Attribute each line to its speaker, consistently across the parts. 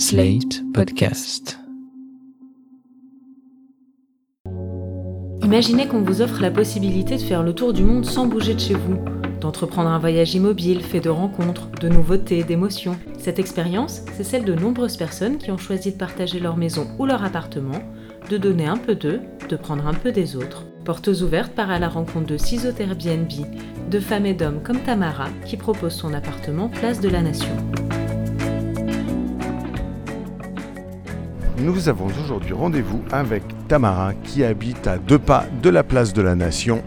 Speaker 1: Slate Podcast.
Speaker 2: Imaginez qu'on vous offre la possibilité de faire le tour du monde sans bouger de chez vous, d'entreprendre un voyage immobile fait de rencontres, de nouveautés, d'émotions. Cette expérience, c'est celle de nombreuses personnes qui ont choisi de partager leur maison ou leur appartement, de donner un peu d'eux, de prendre un peu des autres. Portes ouvertes part à la rencontre de six Airbnb, de femmes et d'hommes comme Tamara qui propose son appartement Place de la Nation.
Speaker 3: Nous avons aujourd'hui rendez-vous avec Tamara qui habite à deux pas de la place de la Nation.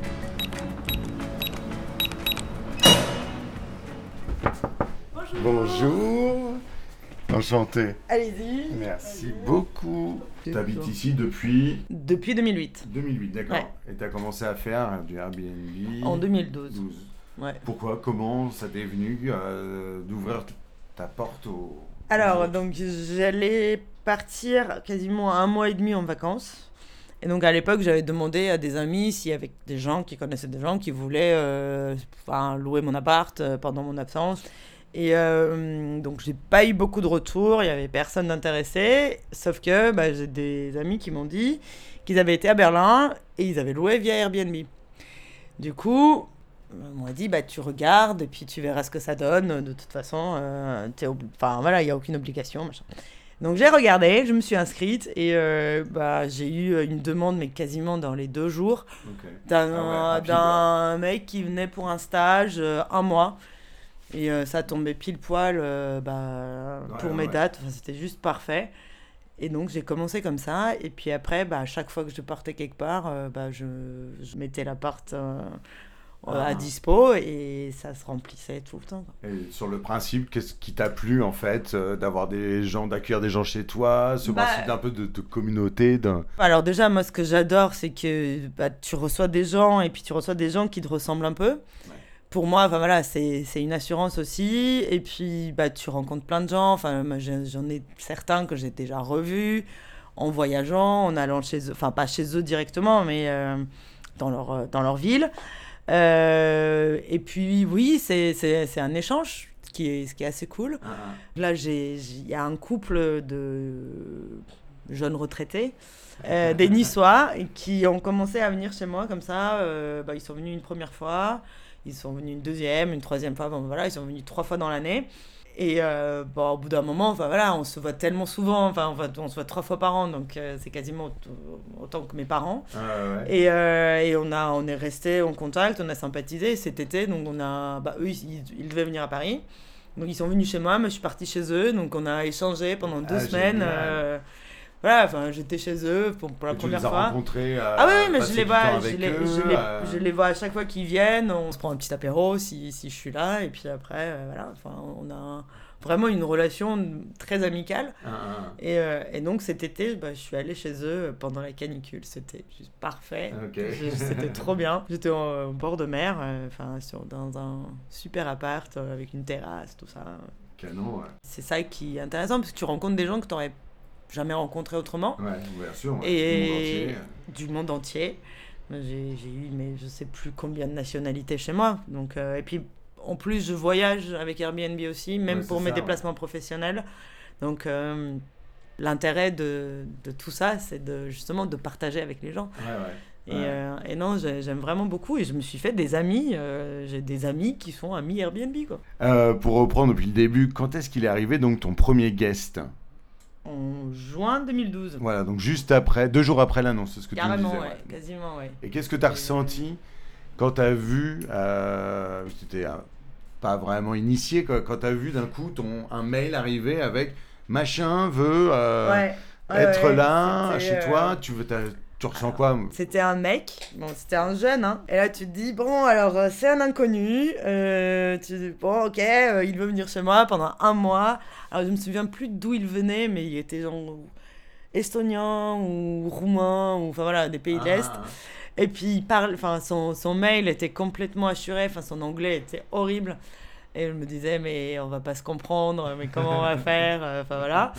Speaker 3: Bonjour. Enchanté.
Speaker 4: Allez-y.
Speaker 3: Merci beaucoup. Tu habites ici depuis
Speaker 4: Depuis 2008.
Speaker 3: 2008, d'accord.
Speaker 4: Ouais.
Speaker 3: Et tu as commencé à faire du Airbnb
Speaker 4: En 2012.
Speaker 3: 12.
Speaker 4: Ouais.
Speaker 3: Pourquoi Comment ça t'est venu euh, d'ouvrir ta porte au...
Speaker 4: Alors, donc j'allais partir quasiment un mois et demi en vacances. Et donc à l'époque, j'avais demandé à des amis s'il y avait des gens qui connaissaient des gens qui voulaient euh, louer mon appart euh, pendant mon absence. Et euh, donc j'ai pas eu beaucoup de retours, il y avait personne d'intéressé. Sauf que bah, j'ai des amis qui m'ont dit qu'ils avaient été à Berlin et ils avaient loué via Airbnb. Du coup, on m'a dit bah tu regardes et puis tu verras ce que ça donne. De toute façon, euh, t'es enfin voilà, il y a aucune obligation. Machin. Donc j'ai regardé, je me suis inscrite et euh, bah, j'ai eu une demande mais quasiment dans les deux jours
Speaker 3: Ok.
Speaker 4: d'un
Speaker 3: Ah ouais,
Speaker 4: mec qui venait pour un stage euh, un mois et ça tombait pile poil bah,
Speaker 3: Ouais,
Speaker 4: pour
Speaker 3: ouais,
Speaker 4: mes dates. Enfin, c'était juste parfait. Et donc j'ai commencé comme ça et puis après bah, à chaque fois que je partais quelque part, bah, je, je mettais l'appart à dispo et ça se remplissait tout le temps.
Speaker 3: Et sur le principe, qu'est-ce qui t'a plu en fait euh, d'avoir des gens, d'accueillir des gens chez toi, ce
Speaker 4: Bah,
Speaker 3: principe d'un peu de, de communauté, d'un.
Speaker 4: Alors déjà, moi, ce que j'adore, c'est que bah, tu reçois des gens et puis tu reçois des gens qui te ressemblent un peu. Pour moi, enfin voilà, c'est c'est une assurance aussi. Et puis, bah, tu rencontres plein de gens. Enfin, j'en ai certains que j'ai déjà revus en voyageant, en allant chez eux. Enfin, pas chez eux directement, mais euh, dans, leur, euh, dans leur ville. Euh, et puis, oui, c'est un échange, ce qui est, ce qui est assez cool. Là, j'ai- j'ai- il y a un couple de jeunes retraités, euh, des Niçois, qui ont commencé à venir chez moi comme ça. euh, bah, ils sont venus une première fois, ils sont venus une deuxième, une troisième fois. Bon, voilà, ils sont venus trois fois dans l'année. Et euh, bon, au bout d'un moment, enfin, voilà, on se voit tellement souvent, enfin, on, va- on se voit trois fois par an, donc euh, c'est quasiment aut- autant que mes parents. Et, euh, et on, a, on est resté en contact, on a sympathisé cet été. Donc, on a, bah, eux, ils, ils devaient venir à Paris. Donc, ils sont venus chez moi, moi, je suis partie chez eux. Donc, on a échangé pendant deux
Speaker 3: Ah,
Speaker 4: semaines. Voilà, enfin, j'étais chez eux pour, pour la
Speaker 3: Et tu
Speaker 4: première
Speaker 3: les as
Speaker 4: fois.
Speaker 3: rencontrés euh,
Speaker 4: Ah oui, mais je les vois,
Speaker 3: temps
Speaker 4: je
Speaker 3: avec
Speaker 4: les,
Speaker 3: eux,
Speaker 4: je, les,
Speaker 3: euh,
Speaker 4: je les vois à chaque fois qu'ils viennent. On se prend un petit apéro si, si je suis là. Et puis après, euh, voilà, enfin, on a vraiment une relation très amicale.
Speaker 3: un- un-
Speaker 4: Et, euh, et donc cet été, bah, je suis allée chez eux pendant la canicule. C'était juste parfait. C'était trop bien. J'étais en- au bord de mer, enfin dans un super appart avec une terrasse, tout ça.
Speaker 3: Canon, ouais.
Speaker 4: C'est ça qui est intéressant parce que tu rencontres des gens que tu n'aurais jamais rencontrés autrement,
Speaker 3: Ouais, bien sûr. ouais,
Speaker 4: Et-
Speaker 3: du monde entier.
Speaker 4: du monde entier. J'ai eu, mais je sais plus combien de nationalités chez moi. Donc, euh, et puis en plus, je voyage avec Airbnb aussi, même
Speaker 3: Ouais,
Speaker 4: pour mes
Speaker 3: ça,
Speaker 4: déplacements professionnels. Donc euh, l'intérêt de, de tout ça, c'est de justement de partager avec les gens. Et, euh, et non, j'ai- j'aime vraiment beaucoup et je me suis fait des amis. J'ai des amis qui sont amis Airbnb, quoi.
Speaker 3: Pour reprendre depuis le début, quand est-ce qu'il est arrivé donc ton premier guest?
Speaker 4: En juin 2012.
Speaker 3: Voilà, donc juste après, deux jours après l'annonce, c'est ce que tu me
Speaker 4: Carrément,
Speaker 3: disais.
Speaker 4: ouais,
Speaker 3: ouais.
Speaker 4: quasiment, ouais.
Speaker 3: Et qu'est-ce que tu as ressenti quand tu as vu, euh, c'était euh, pas vraiment initié, quoi, quand tu as vu d'un coup ton, un mail arriver avec machin veut euh,
Speaker 4: Ouais,
Speaker 3: être là chez
Speaker 4: euh,
Speaker 3: toi, tu, veux, tu ressens quoi
Speaker 4: C'était un mec, bon, c'était un jeune, hein. Et là, tu te dis, bon, alors, euh, c'est un inconnu. euh, tu dis, bon, ok, euh, il veut venir chez moi pendant un mois. Alors, je me souviens plus d'où il venait, mais il était genre estonien ou roumain, ou enfin voilà, des pays de l'Est.
Speaker 3: Ah.
Speaker 4: Et puis, il parle, enfin, son, son mail était complètement assuré, enfin, son anglais était horrible. Et je me disais, mais on va pas se comprendre, mais comment on va faire euh, Enfin voilà.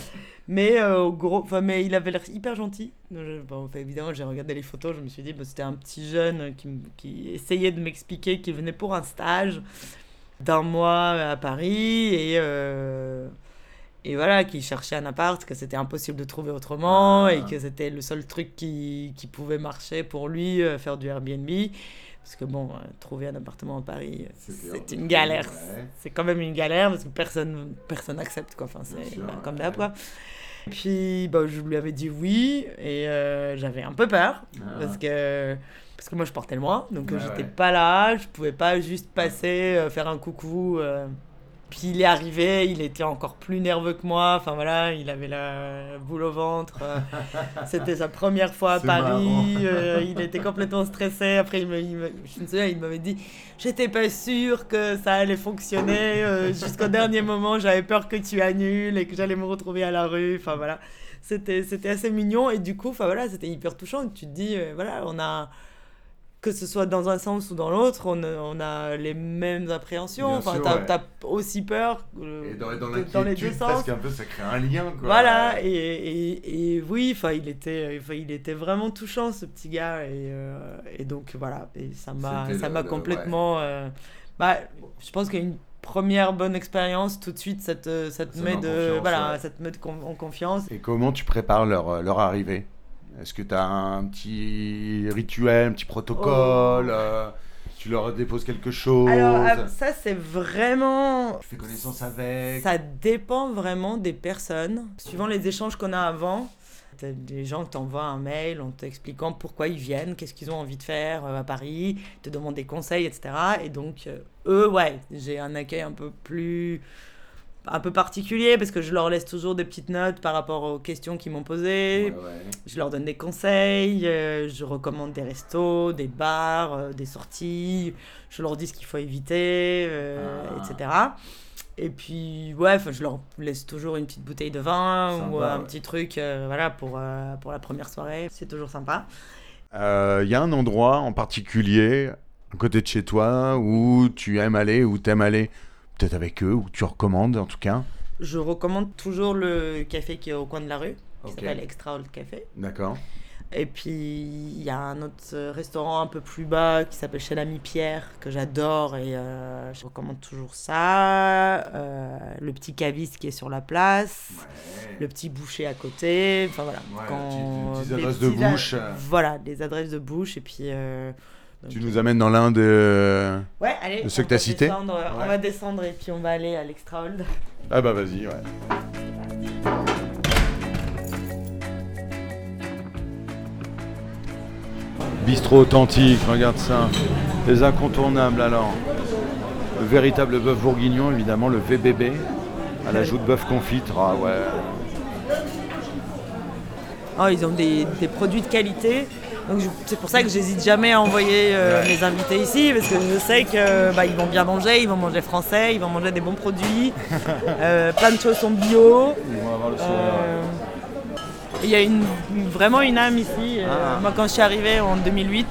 Speaker 4: Mais, euh, gros, enfin, mais il avait l'air hyper gentil. Donc, je- bon, évidemment, j'ai regardé les photos, je me suis dit, bah, c'était un petit jeune qui, qui essayait de m'expliquer qu'il venait pour un stage d'un mois à Paris. Et, euh, et voilà, qui cherchait un appart, que c'était impossible de trouver autrement
Speaker 3: Ah.
Speaker 4: et que c'était le seul truc qui, qui pouvait marcher pour lui, euh, faire du Airbnb. Parce que bon, euh, trouver un appartement à Paris, euh, c'est
Speaker 3: un-
Speaker 4: une galère.
Speaker 3: Ouais.
Speaker 4: C'est quand même une galère parce que personne personne n'accepte quoi. Enfin, c'est bah, comme
Speaker 3: ouais.
Speaker 4: d'hab quoi. Et puis bah, je lui avais dit oui et euh, j'avais un peu peur
Speaker 3: Ah.
Speaker 4: parce que parce que moi je portais le mois donc
Speaker 3: Ouais,
Speaker 4: j'étais
Speaker 3: ouais.
Speaker 4: pas là, je pouvais pas juste passer euh, faire un coucou. euh. Puis il est arrivé, il était encore plus nerveux que moi. Enfin voilà, il avait la boule au ventre. euh. C'était sa première fois à Paris. euh, il était complètement stressé. Après, il me, il me- je me souviens, il m'avait dit J'étais pas sûre que ça allait fonctionner. euh, Jusqu'au dernier moment, j'avais peur que tu annules et que j'allais me retrouver à la rue. Enfin voilà, c'était c'était assez mignon. Et du coup, enfin voilà, c'était hyper touchant. Tu te dis euh, Voilà, on a. Que ce soit dans un sens ou dans l'autre, on, a- on a les mêmes appréhensions.
Speaker 3: Bien
Speaker 4: Enfin, t'as
Speaker 3: ouais.
Speaker 4: aussi peur euh,
Speaker 3: Et dans, dans
Speaker 4: de- dans les deux sens.
Speaker 3: presque un peu, ça crée un lien, quoi.
Speaker 4: Voilà, et, et, et oui, enfin, il était, enfin, il était vraiment touchant, ce petit gars, et, euh, et donc voilà, et ça m'a, ça m'a
Speaker 3: le-
Speaker 4: complètement, euh, bah, je pense qu'une première bonne expérience, tout de suite, ça te, ça te
Speaker 3: Ça
Speaker 4: met de,
Speaker 3: confiance,
Speaker 4: voilà,
Speaker 3: ouais.
Speaker 4: ça te met de con- en confiance.
Speaker 3: Et comment tu prépares leur, euh, leur arrivée? Est-ce que tu as un petit rituel, un petit protocole euh, Tu leur déposes quelque chose
Speaker 4: Oh. Alors, ah, ça, c'est vraiment,
Speaker 3: Tu fais connaissance avec
Speaker 4: Ça dépend vraiment des personnes. Suivant les échanges qu'on a avant, t'as des gens qui t'envoient un mail en t'expliquant pourquoi ils viennent, qu'est-ce qu'ils ont envie de faire euh, à Paris, te demandent des conseils, etc. Et donc, euh, eux, ouais, j'ai un accueil un peu plus un peu particulier parce que je leur laisse toujours des petites notes par rapport aux questions qu'ils m'ont posées.
Speaker 3: Ouais, ouais.
Speaker 4: Je leur donne des conseils, euh, je recommande des restos, des bars, euh, des sorties, je leur dis ce qu'il faut éviter, euh,
Speaker 3: Ah.
Speaker 4: etc. Et puis, ouais, je leur laisse toujours une petite bouteille de vin
Speaker 3: Sympa,
Speaker 4: ou un
Speaker 3: ouais.
Speaker 4: petit truc euh, voilà, pour, euh, pour la première soirée. C'est toujours sympa.
Speaker 3: Il Euh, y a un endroit en particulier, à côté de chez toi, où tu aimes aller, où tu aimes aller, peut-être avec eux, où tu recommandes en tout cas
Speaker 4: Je recommande toujours le café qui est au coin de la rue, qui
Speaker 3: Ok.
Speaker 4: s'appelle Extra Old Café.
Speaker 3: D'accord.
Speaker 4: Et puis, il y a un autre euh, restaurant un peu plus bas qui s'appelle Chez l'ami Pierre, que j'adore et euh, je recommande toujours ça. Euh, le petit caviste qui est sur la place, le petit boucher à côté. Enfin voilà.
Speaker 3: Ouais,
Speaker 4: les
Speaker 3: adresses de bouche.
Speaker 4: Voilà, des adresses de bouche. Et puis. euh, donc-
Speaker 3: Tu nous amènes dans l'un de...
Speaker 4: Ouais, allez.
Speaker 3: de ceux que t'as
Speaker 4: va
Speaker 3: cités
Speaker 4: euh,
Speaker 3: Ouais.
Speaker 4: On va descendre et puis on va aller à l'Extra Old.
Speaker 3: Ah bah vas-y, ouais. Bistrot authentique, regarde ça. Les incontournables alors. Le véritable bœuf bourguignon, évidemment, le VBB. À l'ajout de bœuf confit. Ah ouais.
Speaker 4: Oh, ils ont des, des produits de qualité. Donc c'est pour ça que j'hésite jamais à envoyer euh, mes invités ici parce que je sais que bah, vont bien manger, ils vont manger français, ils vont manger des bons produits. Euh, plein de choses sont bio.
Speaker 3: Ils vont avoir le
Speaker 4: Euh, Il y a une, vraiment une âme ici.
Speaker 3: Ah.
Speaker 4: Moi, quand je suis arrivée en 2008,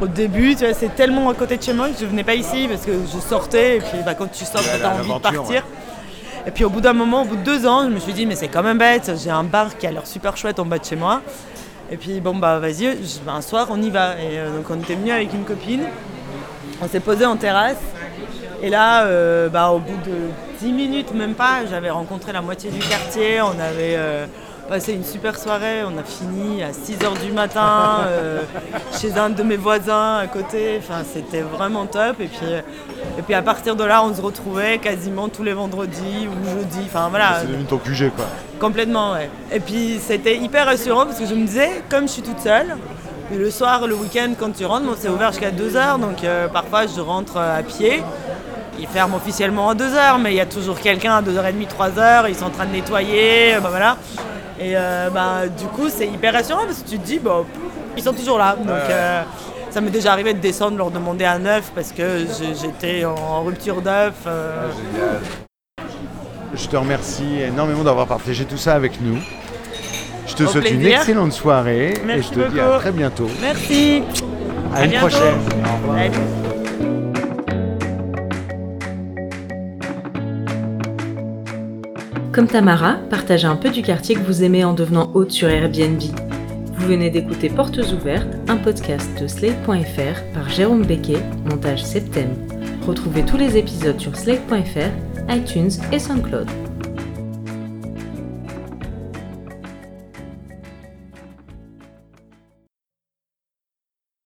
Speaker 4: au début, c'est tellement à côté de chez moi que je venais pas ici parce que je sortais et puis bah, quand tu sors, tu as envie de partir. Et puis au bout d'un moment, au bout de deux ans, je me suis dit, mais c'est quand même bête, j'ai un bar qui a l'air super chouette en bas de chez moi. Et puis bon, bah vas-y, bah, un soir, on y va. Et euh, donc on était venu avec une copine, on s'est posé en terrasse. Et là, euh, bah, au bout de 10 minutes, même pas, j'avais rencontré la moitié du quartier. On avait euh, passé une super soirée. On a fini à 6 h du matin chez un de mes voisins à côté. Enfin, c'était vraiment top. Et puis, et puis à partir de là, on se retrouvait quasiment tous les vendredis ou jeudis. Enfin voilà,
Speaker 3: C'est devenu ton QG quoi.
Speaker 4: complètement, ouais. Et puis c'était hyper rassurant parce que je me disais, comme je suis toute seule, le soir, le week-end, quand tu rentres, bon, c'est ouvert jusqu'à 2h, donc euh, parfois je rentre euh, à pied. Ils ferment officiellement à 2h, mais il y a toujours quelqu'un à 2h30, 3h, ils sont en train de nettoyer, euh, bah voilà. Et euh, bah, du coup, c'est hyper rassurant parce que tu te dis, ils sont toujours là. Donc euh, ça m'est déjà arrivé de descendre, leur demander un œuf parce que j'étais en rupture d'œuf. euh,
Speaker 3: Génial. Je te remercie énormément d'avoir partagé tout ça avec nous. Je te
Speaker 4: Au
Speaker 3: souhaite une excellente soirée et je te dis à très bientôt.
Speaker 4: Merci.
Speaker 3: À,
Speaker 4: À
Speaker 3: une
Speaker 4: bientôt.
Speaker 3: prochaine. Au revoir.
Speaker 2: Comme Tamara, partagez un peu du quartier que vous aimez en devenant hôte sur Airbnb. Vous venez d'écouter Portes ouvertes, un podcast de Slate.fr par Jérôme Becquet, montage Septem. Retrouvez tous les épisodes sur Slate.fr, iTunes et SoundCloud.